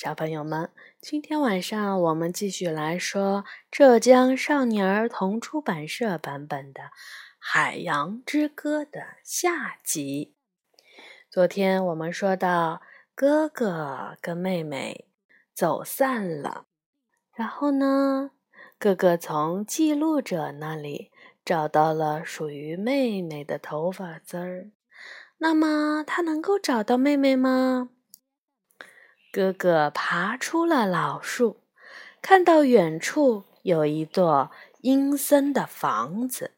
小朋友们，今天晚上我们继续来说浙江少年儿童出版社版本的《海洋之歌》的下集。昨天我们说到，哥哥跟妹妹走散了，然后呢，哥哥从记录者那里找到了属于妹妹的头发丝儿。那么，他能够找到妹妹吗？哥哥爬出了老树，看到远处有一座阴森的房子。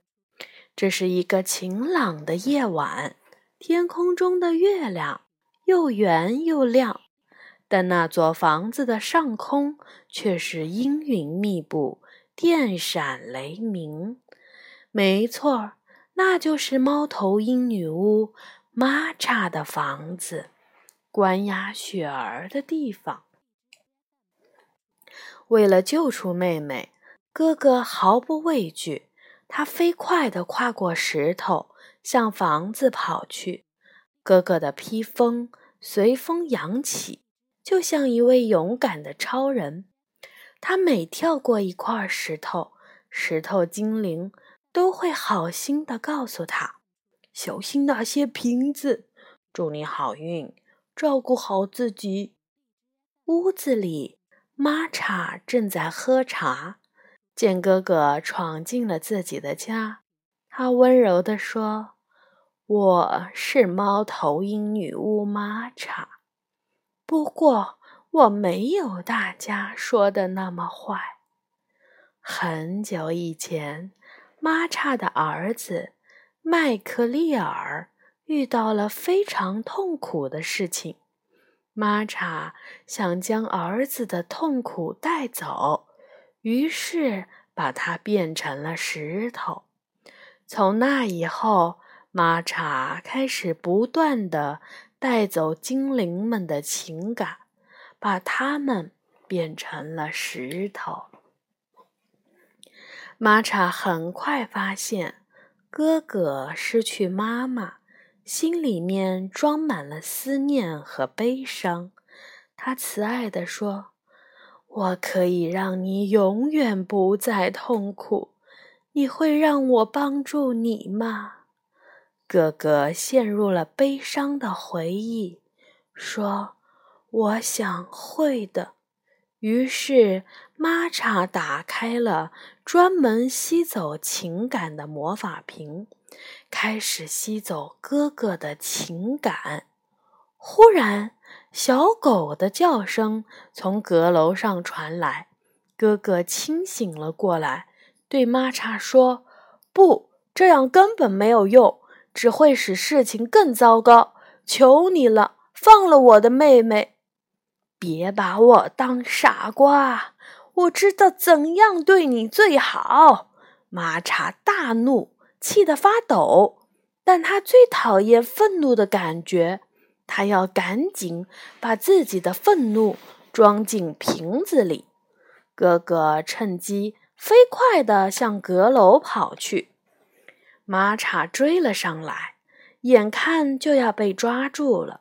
这是一个晴朗的夜晚，天空中的月亮又圆又亮，但那座房子的上空却是阴云密布，电闪雷鸣。没错，那就是猫头鹰女巫玛查的房子。关押雪儿的地方。为了救出妹妹，哥哥毫不畏惧，他飞快地跨过石头，向房子跑去。哥哥的披风随风扬起，就像一位勇敢的超人。他每跳过一块石头，石头精灵都会好心地告诉他：“小心那些瓶子，祝你好运。”照顾好自己。屋子里，玛查正在喝茶。见哥哥闯进了自己的家，他温柔地说：“我是猫头鹰女巫玛查，不过我没有大家说的那么坏。很久以前，玛查的儿子麦克利尔。”遇到了非常痛苦的事情，玛查想将儿子的痛苦带走，于是把它变成了石头。从那以后，玛查开始不断的带走精灵们的情感，把他们变成了石头。玛查很快发现，哥哥失去妈妈。心里面装满了思念和悲伤，他慈爱地说：“我可以让你永远不再痛苦，你会让我帮助你吗？”哥哥陷入了悲伤的回忆，说：“我想会的。”于是，玛查打开了专门吸走情感的魔法瓶。开始吸走哥哥的情感。忽然，小狗的叫声从阁楼上传来。哥哥清醒了过来，对玛查说：“不，这样根本没有用，只会使事情更糟糕。求你了，放了我的妹妹！别把我当傻瓜，我知道怎样对你最好。”玛查大怒。气得发抖，但他最讨厌愤怒的感觉。他要赶紧把自己的愤怒装进瓶子里。哥哥趁机飞快地向阁楼跑去，玛查追了上来，眼看就要被抓住了。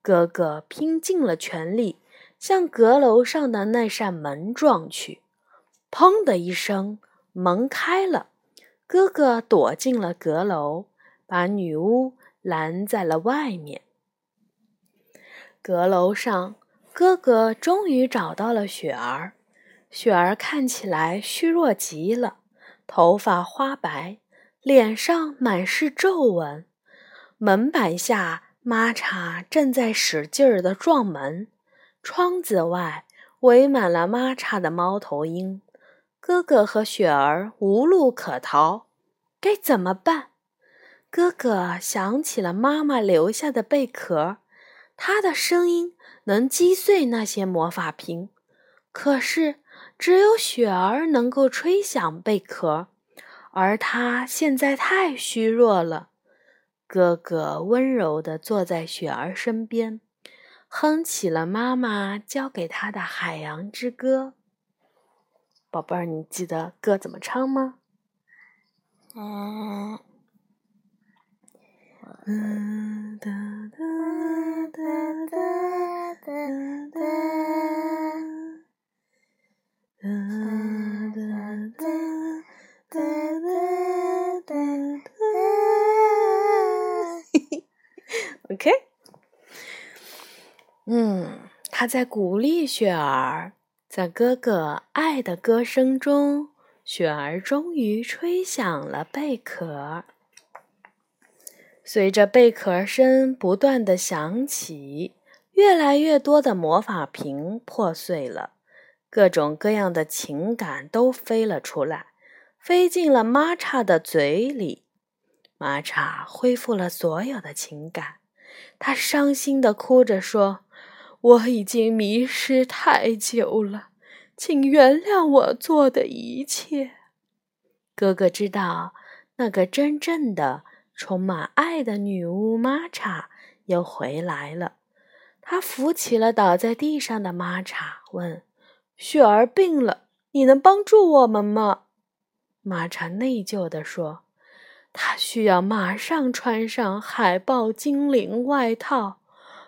哥哥拼尽了全力向阁楼上的那扇门撞去，砰的一声，门开了。哥哥躲进了阁楼，把女巫拦在了外面。阁楼上，哥哥终于找到了雪儿。雪儿看起来虚弱极了，头发花白，脸上满是皱纹。门板下，玛查正在使劲儿地撞门。窗子外围满了玛查的猫头鹰。哥哥和雪儿无路可逃，该怎么办？哥哥想起了妈妈留下的贝壳，他的声音能击碎那些魔法瓶。可是只有雪儿能够吹响贝壳，而他现在太虚弱了。哥哥温柔地坐在雪儿身边，哼起了妈妈教给他的海洋之歌。宝贝儿你记得歌怎么唱吗？啊嗯哒哒哒哒哒哒哒哒哒哒哒哒哒哒嘿嘿 ok 嗯，他在鼓励雪儿，在哥哥爱的歌声中，雪儿终于吹响了贝壳。随着贝壳声不断的响起，越来越多的魔法瓶破碎了，各种各样的情感都飞了出来，飞进了玛莎的嘴里。玛莎恢复了所有的情感，她伤心的哭着说：“我已经迷失太久了，请原谅我做的一切。”哥哥知道，那个真正的、充满爱的女巫玛查又回来了。他扶起了倒在地上的玛查，问：“雪儿病了，你能帮助我们吗？”玛查内疚地说。他需要马上穿上海豹精灵外套，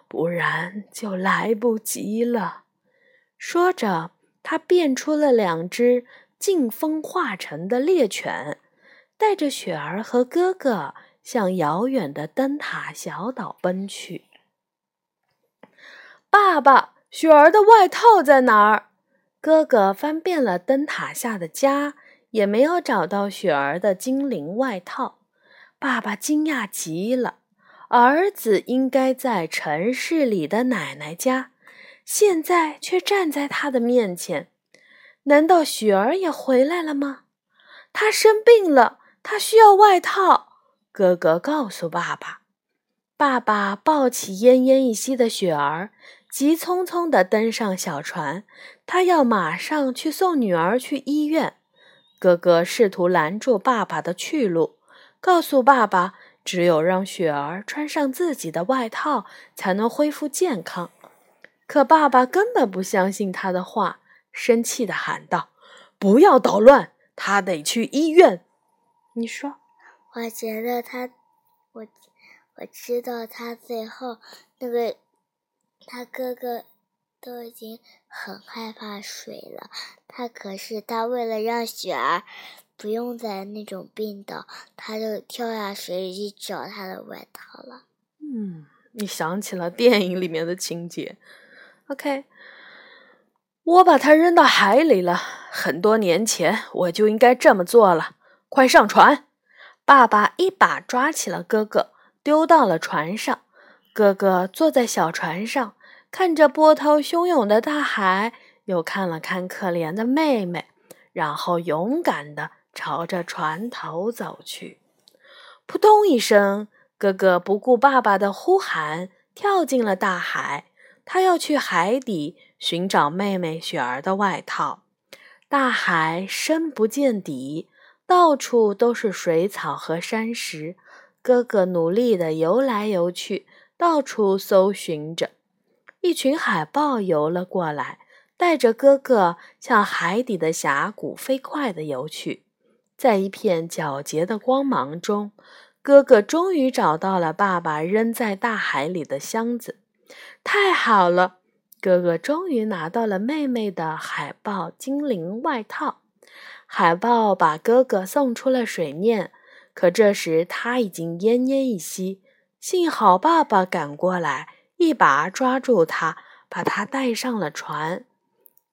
不然就来不及了。说着，他变出了两只劲风化成的猎犬，带着雪儿和哥哥向遥远的灯塔小岛奔去。爸爸，雪儿的外套在哪儿？哥哥翻遍了灯塔下的家。也没有找到雪儿的精灵外套，爸爸惊讶极了。儿子应该在城市里的奶奶家，现在却站在他的面前。难道雪儿也回来了吗？她生病了，她需要外套。哥哥告诉爸爸。爸爸抱起奄奄一息的雪儿，急匆匆地登上小船，他要马上去送女儿去医院。哥哥试图拦住爸爸的去路，告诉爸爸，只有让雪儿穿上自己的外套，才能恢复健康。可爸爸根本不相信他的话，生气地喊道：“不要捣乱，他得去医院。”你说？我觉得他，我我知道他最后那个他哥哥。都已经很害怕水了，他可是他为了让雪儿不用在那种病倒，他就跳下水里去找他的外套了。嗯，你想起了电影里面的情节。OK，我把它扔到海里了，很多年前我就应该这么做了。快上船！爸爸一把抓起了哥哥，丢到了船上。哥哥坐在小船上。看着波涛汹涌的大海，又看了看可怜的妹妹，然后勇敢地朝着船头走去。扑通一声，哥哥不顾爸爸的呼喊，跳进了大海。他要去海底寻找妹妹雪儿的外套。大海深不见底，到处都是水草和山石。哥哥努力地游来游去，到处搜寻着。一群海豹游了过来，带着哥哥向海底的峡谷飞快地游去。在一片皎洁的光芒中，哥哥终于找到了爸爸扔在大海里的箱子。太好了，哥哥终于拿到了妹妹的海豹精灵外套。海豹把哥哥送出了水面，可这时他已经奄奄一息。幸好爸爸赶过来。一把抓住他，把他带上了船。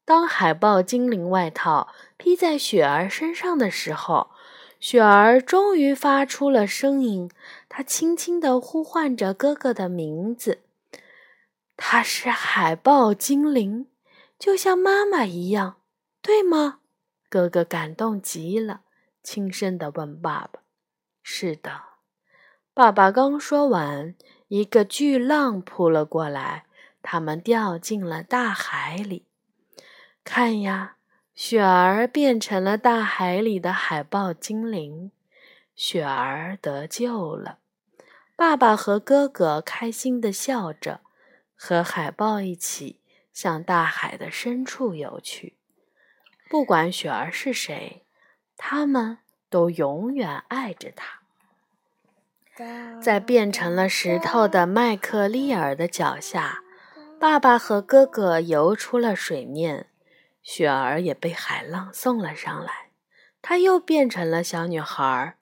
当海豹精灵外套披在雪儿身上的时候，雪儿终于发出了声音。她轻轻地呼唤着哥哥的名字。他是海豹精灵，就像妈妈一样，对吗？哥哥感动极了，轻声地问爸爸：“是的。”爸爸刚说完。一个巨浪扑了过来，他们掉进了大海里。看呀，雪儿变成了大海里的海豹精灵，雪儿得救了。爸爸和哥哥开心地笑着，和海豹一起向大海的深处游去。不管雪儿是谁，他们都永远爱着她。在变成了石头的麦克利尔的脚下，爸爸和哥哥游出了水面，雪儿也被海浪送了上来。她又变成了小女孩，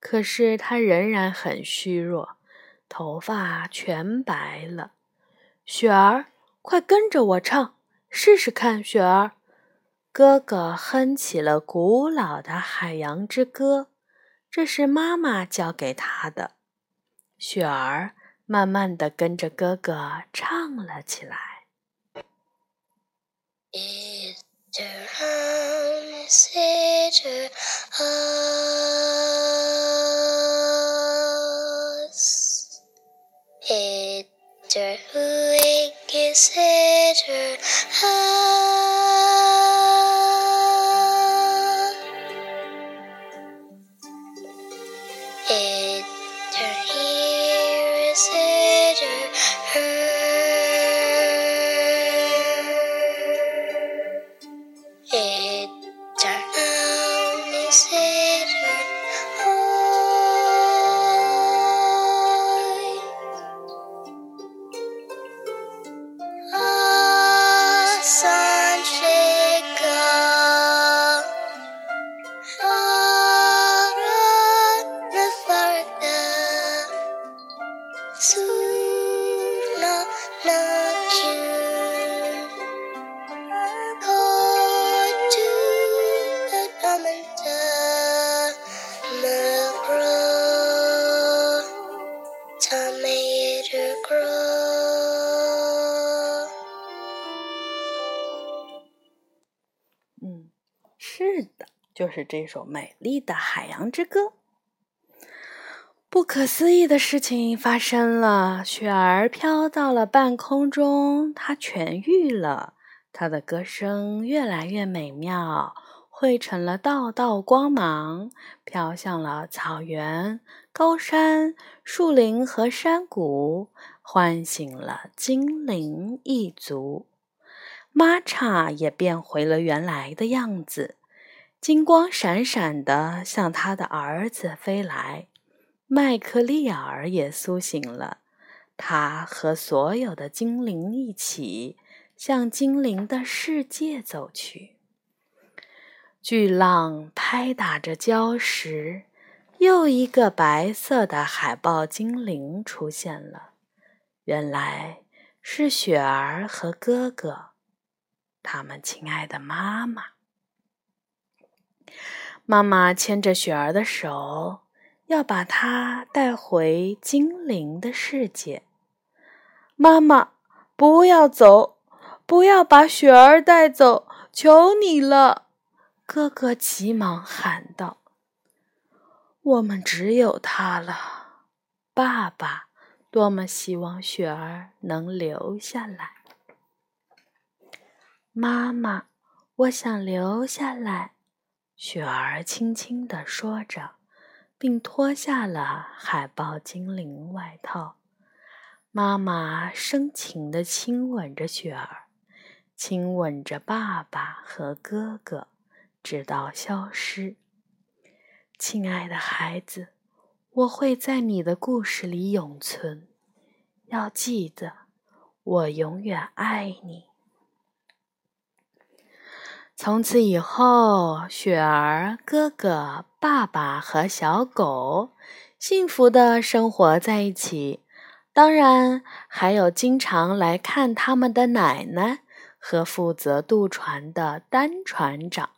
可是她仍然很虚弱。头发全白了。雪儿，快跟着我唱，试试看。雪儿，哥哥哼起了古老的海洋之歌，这是妈妈教给他的。雪儿慢慢的跟着哥哥唱了起来。就是这首美丽的海洋之歌。不可思议的事情发生了，雪儿飘到了半空中，它痊愈了，它的歌声越来越美妙，汇成了道道光芒，飘向了草原、高山、树林和山谷，唤醒了精灵一族。玛查也变回了原来的样子，金光闪闪的向他的儿子飞来。麦克利尔也苏醒了，他和所有的精灵一起向精灵的世界走去。巨浪拍打着礁石，又一个白色的海豹精灵出现了。原来是雪儿和哥哥，他们亲爱的妈妈。妈妈牵着雪儿的手。要把她带回精灵的世界。妈妈，不要走，不要把雪儿带走，求你了！哥哥急忙喊道：“我们只有他了。”爸爸多么希望雪儿能留下来。妈妈，我想留下来。雪儿轻轻地说着。并脱下了海豹精灵外套，妈妈深情地亲吻着雪儿，亲吻着爸爸和哥哥，直到消失。亲爱的孩子，我会在你的故事里永存，要记得，我永远爱你。从此以后，雪儿、哥哥、爸爸和小狗幸福的生活在一起。当然，还有经常来看他们的奶奶和负责渡船的单船长。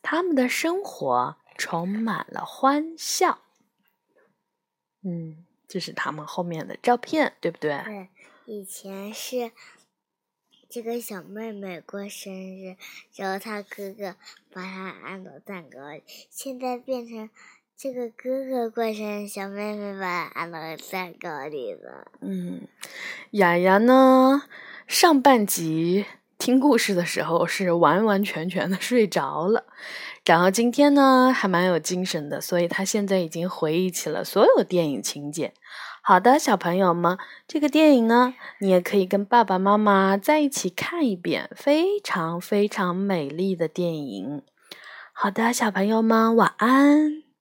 他们的生活充满了欢笑。嗯，这是他们后面的照片，对不对？对，以前是。这个小妹妹过生日，然后她哥哥把她按到蛋糕里。现在变成这个哥哥过生日，小妹妹把她按到蛋糕里了。嗯，雅雅呢？上半集听故事的时候是完完全全的睡着了，然后今天呢还蛮有精神的，所以她现在已经回忆起了所有电影情节。好的，小朋友们，这个电影呢，你也可以跟爸爸妈妈在一起看一遍，非常非常美丽的电影。好的，小朋友们，晚安。